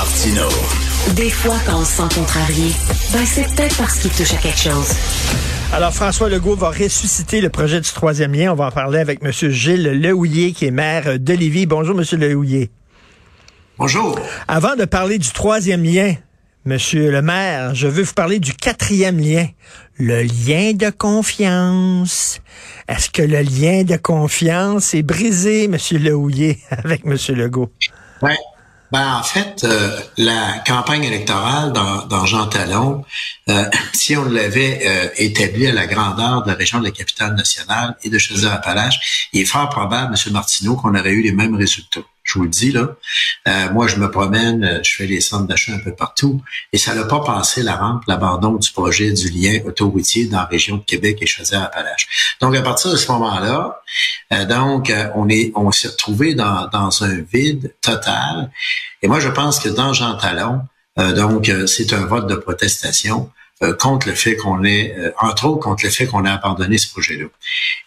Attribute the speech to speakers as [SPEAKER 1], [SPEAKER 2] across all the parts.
[SPEAKER 1] Martino.
[SPEAKER 2] Des fois, quand on se sent contrarié, ben c'est peut-être parce qu'il touche à quelque chose.
[SPEAKER 3] Alors, François Legault va ressusciter le projet du troisième lien. On va en parler avec M. Gilles Lehouillier, qui est maire de Lévis. Bonjour, M. Lehouillier.
[SPEAKER 4] Bonjour.
[SPEAKER 3] Avant de parler du troisième lien, Monsieur le maire, je veux vous parler du quatrième lien, le lien de confiance. Est-ce que le lien de confiance est brisé, Monsieur Lehouillier, avec Monsieur Legault?
[SPEAKER 4] Ouais. Ben, en fait, euh, la campagne électorale dans, Jean Talon, euh, si on l'avait euh, établie à la grandeur de la région de la capitale nationale et de Chaudière-Appalaches, il est fort probable, M. Martineau, qu'on aurait eu les mêmes résultats. Je vous le dis là. moi, je me promène, je fais les centres d'achat un peu partout, et ça n'a pas passé la rampe, l'abandon du projet du lien autoroutier dans la région de Québec et Chaudière-Appalaches. Donc, à partir de ce moment-là, donc, on est, on s'est retrouvé dans, dans un vide total. Et moi, je pense que dans Jean Talon, euh, donc, euh, c'est un vote de protestation euh, contre le fait qu'on ait, entre autres, contre le fait qu'on ait abandonné ce projet-là.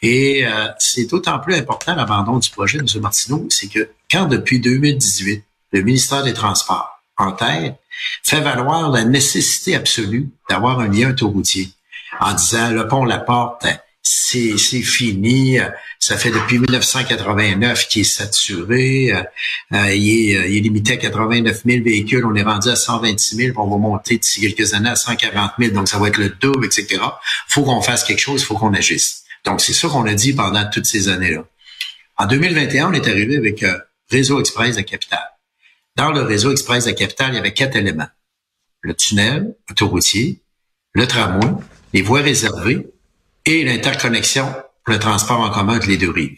[SPEAKER 4] Et c'est d'autant plus important l'abandon du projet, M. Martineau, c'est que quand depuis 2018, le ministère des Transports, en tête, fait valoir la nécessité absolue d'avoir un lien autoroutier en disant le pont La Porte, c'est fini. Ça fait depuis 1989 qu'il est saturé. Euh, euh, il, est, il, est, limité à 89 000 véhicules. On est rendu à 126 000. On va monter d'ici quelques années à 140 000. Donc, ça va être le double, etc. faut qu'on fasse quelque chose. faut qu'on agisse. Donc, c'est ça qu'on a dit pendant toutes ces années-là. En 2021, on est arrivé avec un Réseau Express de Capitale. Dans le Réseau Express de Capitale, il y avait quatre éléments. Le tunnel autoroutier, le tramway, les voies réservées et l'interconnexion pour le transport en commun entre les deux rives.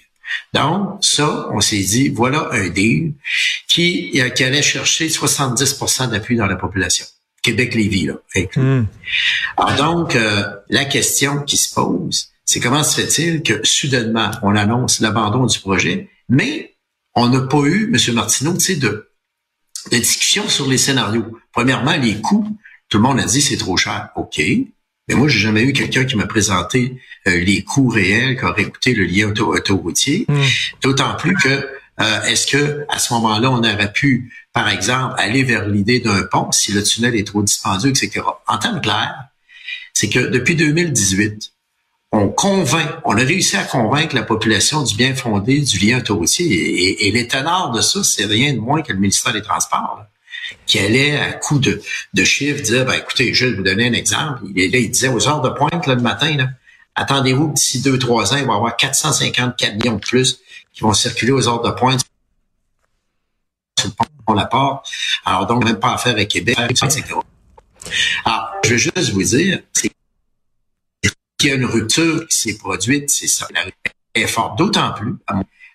[SPEAKER 4] Donc, ça, on s'est dit, voilà un deal qui, qui allait chercher 70% d'appui dans la population. Québec-Lévis, là. Hmm. Alors donc, euh, la question qui se pose, c'est comment se fait-il que soudainement, on annonce l'abandon du projet, mais on n'a pas eu, M. Martineau, tu sais, de, de discussion sur les scénarios. Premièrement, les coûts. Tout le monde a dit c'est trop cher. OK. Mais moi, j'ai jamais eu quelqu'un qui m'a présenté euh, les coûts réels qu'aurait coûté le lien auto autoroutier. Hmm. D'autant plus que euh, est-ce que à ce moment-là, on aurait pu, par exemple, aller vers l'idée d'un pont si le tunnel est trop dispendieux, etc. En termes clairs, c'est que depuis 2018, on convainc, on a réussi à convaincre la population du bien fondé du lien autoroutier. Et, et, les de ça, c'est rien de moins que le ministère des Transports qui allait à coup de, de chiffres dire, ben, écoutez, je vais vous donner un exemple. Il, là, il disait aux heures de pointe le matin, attendez-vous d'ici deux, trois ans, il va y avoir 450 camions de plus qui vont circuler aux heures de pointe sur le pont La Porte. Alors donc, même pas à faire avec Québec, etc. Alors, je veux juste vous dire, c'est qu'il y a une rupture qui s'est produite, c'est ça. La rupture est forte, d'autant plus,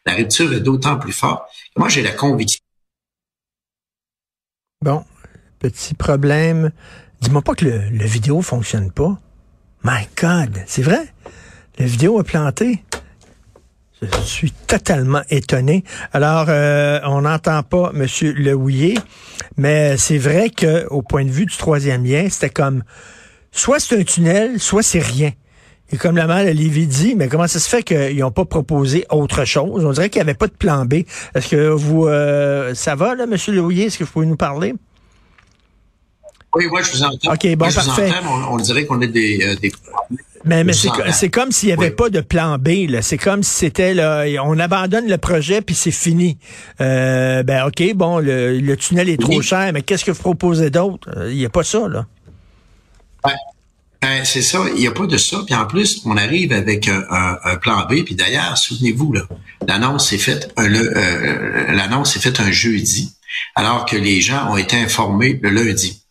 [SPEAKER 4] la rupture est d'autant plus forte. Moi, j'ai la conviction
[SPEAKER 3] Bon, petit problème. Dis-moi pas que le, le, vidéo fonctionne pas. My God, c'est vrai? La vidéo a planté. Je suis totalement étonné. Alors, euh, on n'entend pas M. Lehouillier, mais c'est vrai que au point de vue du troisième lien, c'était comme soit c'est un tunnel, soit c'est rien. Et comme la mère Lévy dit, mais comment ça se fait qu'ils n'ont pas proposé autre chose? On dirait qu'il n'y avait pas de plan B. Est-ce que vous euh, ça va, là, M. Lehouillier? Est-ce que vous pouvez nous parler?
[SPEAKER 4] Oui, moi, je vous entends. OK,
[SPEAKER 3] bon, parfait.
[SPEAKER 4] on, dirait qu'on est des, euh, des...
[SPEAKER 3] Mais, mais c'est comme s'il n'y avait pas de plan B. C'est comme si c'était là, on abandonne le projet puis c'est fini. Euh, ben ok, bon, le, tunnel est trop cher, mais qu'est-ce que vous proposez d'autre? Il n'y a pas ça là.
[SPEAKER 4] Ouais. Ben, c'est ça, il n'y a pas de ça. Puis en plus, on arrive avec un, plan B. Puis d'ailleurs, souvenez-vous, là, l'annonce s'est faite euh, euh, l'annonce s'est faite un jeudi, alors que les gens ont été informés le lundi.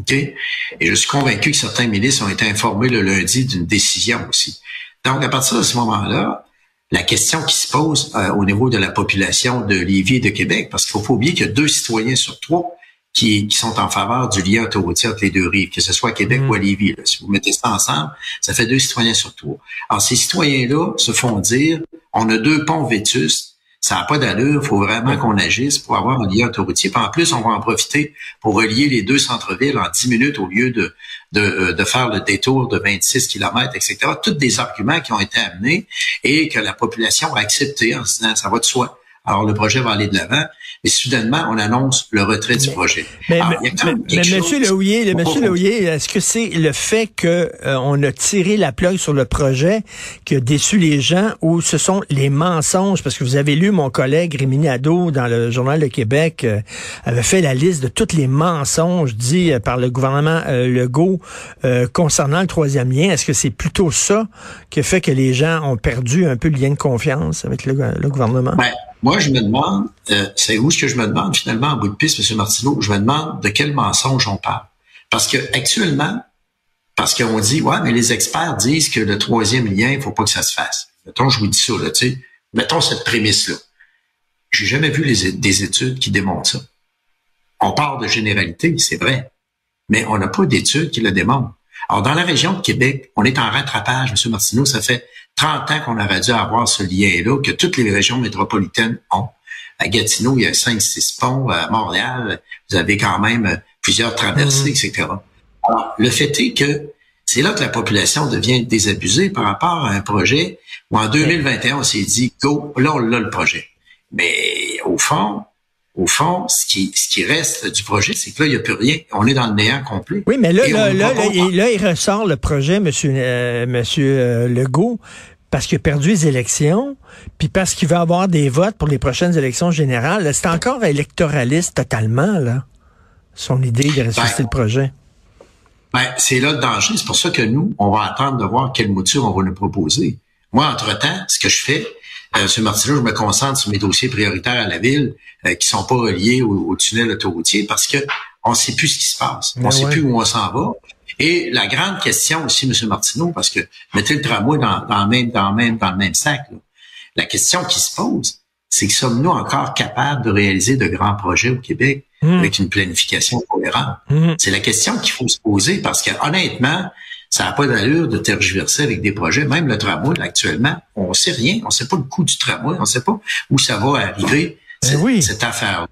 [SPEAKER 4] OK? Et je suis convaincu que certains milices ont été informés le lundi d'une décision aussi. Donc, à partir de ce moment-là, la question qui se pose euh, au niveau de la population de Lévis et de Québec, parce qu'il faut pas oublier qu'il y a deux citoyens sur trois qui, sont en faveur du lien autoroutier entre les deux rives, que ce soit à Québec mm. ou à Lévis. Si vous mettez ça ensemble, ça fait deux citoyens sur trois. Alors, ces citoyens-là se font dire, on a deux ponts vétustes, ça n'a pas d'allure, il faut vraiment qu'on agisse pour avoir un lien autoroutier. Puis en plus, on va en profiter pour relier les deux centres-villes en 10 minutes au lieu de, de, euh, de faire le détour de 26 km, etc. Tous des arguments qui ont été amenés et que la population a accepté en se disant, ça va de soi. Alors, le projet va aller de l'avant. Et soudainement, on annonce le retrait du projet.
[SPEAKER 3] Mais, Monsieur Leouillet, le Monsieur Leouillet, est-ce que c'est le fait que euh, on a tiré la plug sur le projet qui a déçu les gens ou ce sont les mensonges? Parce que vous avez lu mon collègue Rémi Nadeau dans le Journal de Québec euh, avait fait la liste de tous les mensonges dits euh, par le gouvernement Legault concernant le troisième lien. Est-ce que c'est plutôt ça qui fait que les gens ont perdu un peu le lien de confiance avec le, gouvernement?
[SPEAKER 4] Ben, moi, je me demande, euh, c'est où ce que je me demande finalement en bout de piste, M. Martineau, je me demande de quel mensonge on parle. Parce que actuellement, parce qu'on dit, ouais, mais les experts disent que le troisième lien, il faut pas que ça se fasse. Mettons, je vous dis ça, là, tu sais. Mettons cette prémisse-là. J'ai jamais vu des études qui démontrent ça. On parle de généralité, c'est vrai. Mais on n'a pas d'études qui le démontrent. Alors, dans la région de Québec, on est en rattrapage, M. Martineau. Ça fait 30 ans qu'on aurait dû avoir ce lien-là, que toutes les régions métropolitaines ont. À Gatineau, il y a 5-6 ponts. À Montréal, vous avez quand même plusieurs traversées, mhm. etc. Alors, le fait est que c'est là que la population devient désabusée par rapport à un projet où en 2021, on s'est dit, go, là, on a le projet. Mais au fond, au fond, ce qui, ce qui reste du projet, c'est que là, il n'y a plus rien. On est dans le néant complet.
[SPEAKER 3] Oui, mais là, là, là, là, il ressort le projet, Monsieur, euh, Monsieur euh, Legault, parce qu'il a perdu les élections, puis parce qu'il va avoir des votes pour les prochaines élections générales. C'est encore électoraliste totalement, là, son idée de ressusciter ben, le projet.
[SPEAKER 4] Ben, c'est là le danger. C'est pour ça que nous, on va attendre de voir quelle mouture on va nous proposer. Moi, entre-temps, ce que je fais, euh, M. Martineau, je me concentre sur mes dossiers prioritaires à la ville euh, qui sont pas reliés au, tunnel autoroutier parce que on sait plus ce qui se passe. On on sait plus où on s'en va. Et la grande question aussi, M. Martineau, parce que mettez le tramway dans, dans, le même, dans, même, dans le même sac, la question qui se pose, c'est que sommes-nous encore capables de réaliser de grands projets au Québec hmm. avec une planification cohérente? Hmm. C'est la question qu'il faut se poser parce que honnêtement, ça n'a pas d'allure de tergiverser avec des projets. Même le tramway, actuellement, on sait rien. On sait pas le coût du tramway. On sait pas où ça va arriver, ben cette, affaire.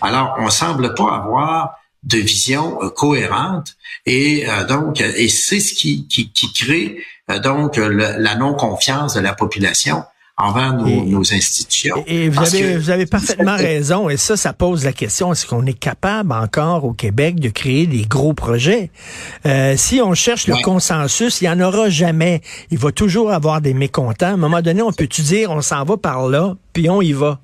[SPEAKER 4] Alors, on semble pas avoir de vision euh, cohérente et euh, donc et c'est ce qui, qui, qui crée euh, donc la non confiance de la population envers nos, institutions.
[SPEAKER 3] Et, vous, avez, vous avez parfaitement raison. Et ça, ça pose la question, est-ce qu'on est capable encore au Québec de créer des gros projets? Euh, si on cherche le consensus, il n'y en aura jamais. Il va toujours avoir des mécontents. À un moment donné, on peut-tu dire, on s'en va par là, puis on y va?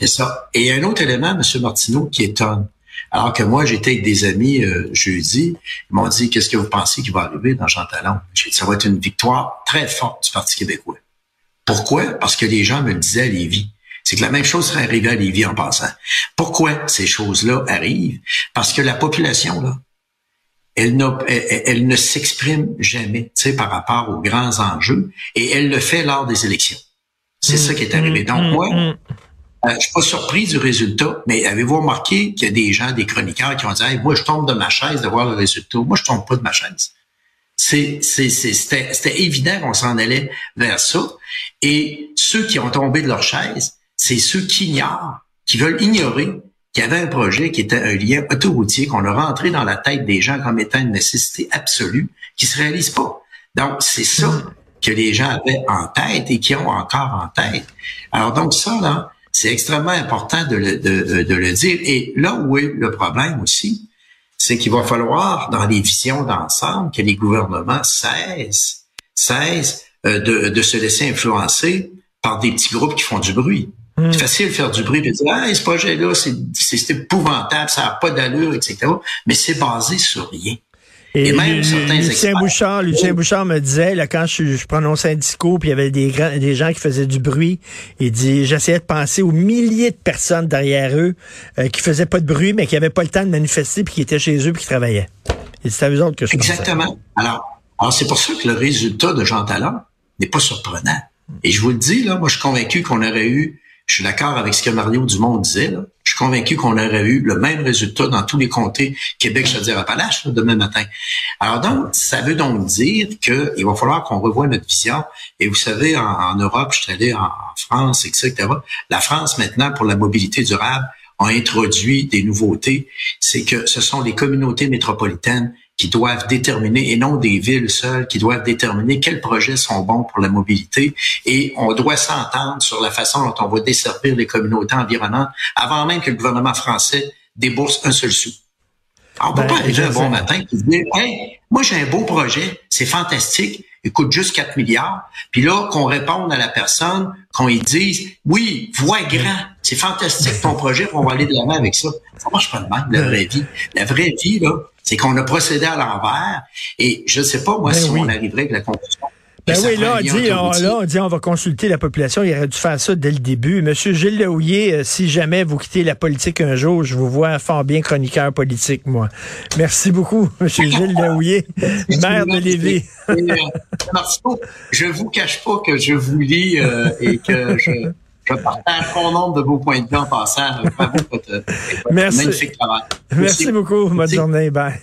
[SPEAKER 4] C'est ça. Et il y a un autre élément, M. Martineau, qui étonne. Alors que moi, j'étais avec des amis euh, jeudi, ils m'ont dit, qu'est-ce que vous pensez qui va arriver dans Jean Talon? J'ai dit, ça va être une victoire très forte du Parti québécois. Pourquoi? Parce que les gens me le disaient à Lévis. C'est que la même chose serait arrivée à Lévis en passant. Pourquoi ces choses-là arrivent? Parce que la population, là, elle, elle, ne s'exprime jamais par rapport aux grands enjeux et elle le fait lors des élections. C'est ça qui est arrivé. Donc, moi, euh, je suis pas surpris du résultat, mais avez-vous remarqué qu'il y a des gens, des chroniqueurs qui ont dit moi, je tombe de ma chaise de voir le résultat. Moi, je tombe pas de ma chaise. C'était évident qu'on s'en allait vers ça. Et ceux qui ont tombé de leur chaise, c'est ceux qui ignorent, qui veulent ignorer qu'il y avait un projet qui était un lien autoroutier qu'on a rentré dans la tête des gens comme étant une nécessité absolue, qui se réalise pas. Donc, c'est ça que les gens avaient en tête et qui ont encore en tête. Alors, donc, ça, là, c'est extrêmement important de le, de, de le dire. Et là où est le problème aussi, c'est qu'il va falloir, dans les visions d'ensemble, que les gouvernements cessent, cessent euh, de, de, se laisser influencer par des petits groupes qui font du bruit. Hmm. C'est facile de faire du bruit, de dire ah, ce projet-là, c'est épouvantable, ça n'a pas d'allure, etc. Mais c'est basé sur rien.
[SPEAKER 3] Et, même certains Lucien Bouchard, Lucien Bouchard me disait, là, quand je, prononçais un discours, puis il y avait des, des gens qui faisaient du bruit, il dit, j'essayais de penser aux milliers de personnes derrière eux euh, qui faisaient pas de bruit, mais qui avaient pas le temps de manifester, puis qui étaient chez eux, puis qui travaillaient. Et c'est à eux autres que je
[SPEAKER 4] Exactement. Alors, alors c'est pour ça que le résultat de Jean Talon n'est pas surprenant. Et je vous le dis, là, moi, je suis convaincu qu'on aurait eu je suis d'accord avec ce que Mario Dumont disait. Là. Convaincu qu'on aurait eu le même résultat dans tous les comtés Québec, dire, Appalaches, demain matin. Alors donc, ça veut donc dire qu'il va falloir qu'on revoie notre vision. Et vous savez, en, Europe, je suis allé en, France, etc. La France, maintenant, pour la mobilité durable, a introduit des nouveautés. C'est que ce sont les communautés métropolitaines qui doivent déterminer, et non des villes seules, qui doivent déterminer quels projets sont bons pour la mobilité. Et on doit s'entendre sur la façon dont on va desservir les communautés environnantes avant même que le gouvernement français débourse un seul sou. Alors, on peut ben, pas arriver un bon matin et dire, hey, moi j'ai un beau projet, c'est fantastique, il coûte juste 4 milliards. Puis là, qu'on réponde à la personne, qu'on lui dise, oui, vois grand, c'est fantastique ton projet, on va aller de l'avant avec ça. Ça marche pas de même, la vraie vie. La vraie vie, là, c'est qu'on a procédé à l'envers. Et je sais pas, moi, ben si on arriverait avec la conclusion
[SPEAKER 3] ben oui, là on, dit, on, là, on dit on va consulter la population. Il aurait dû faire ça dès le début. Monsieur Gilles Lehouillet, euh, si jamais vous quittez la politique un jour, je vous vois fort bien chroniqueur politique, moi. Merci beaucoup, Monsieur Gilles Lehouillet, maire de Lévis.
[SPEAKER 4] Euh, je vous cache pas que je vous lis euh, et que je, je partage bon nombre de vos points de vue en passant. Bravo,
[SPEAKER 3] Merci. magnifique travail. Merci, Merci beaucoup. Bonne journée. Bye.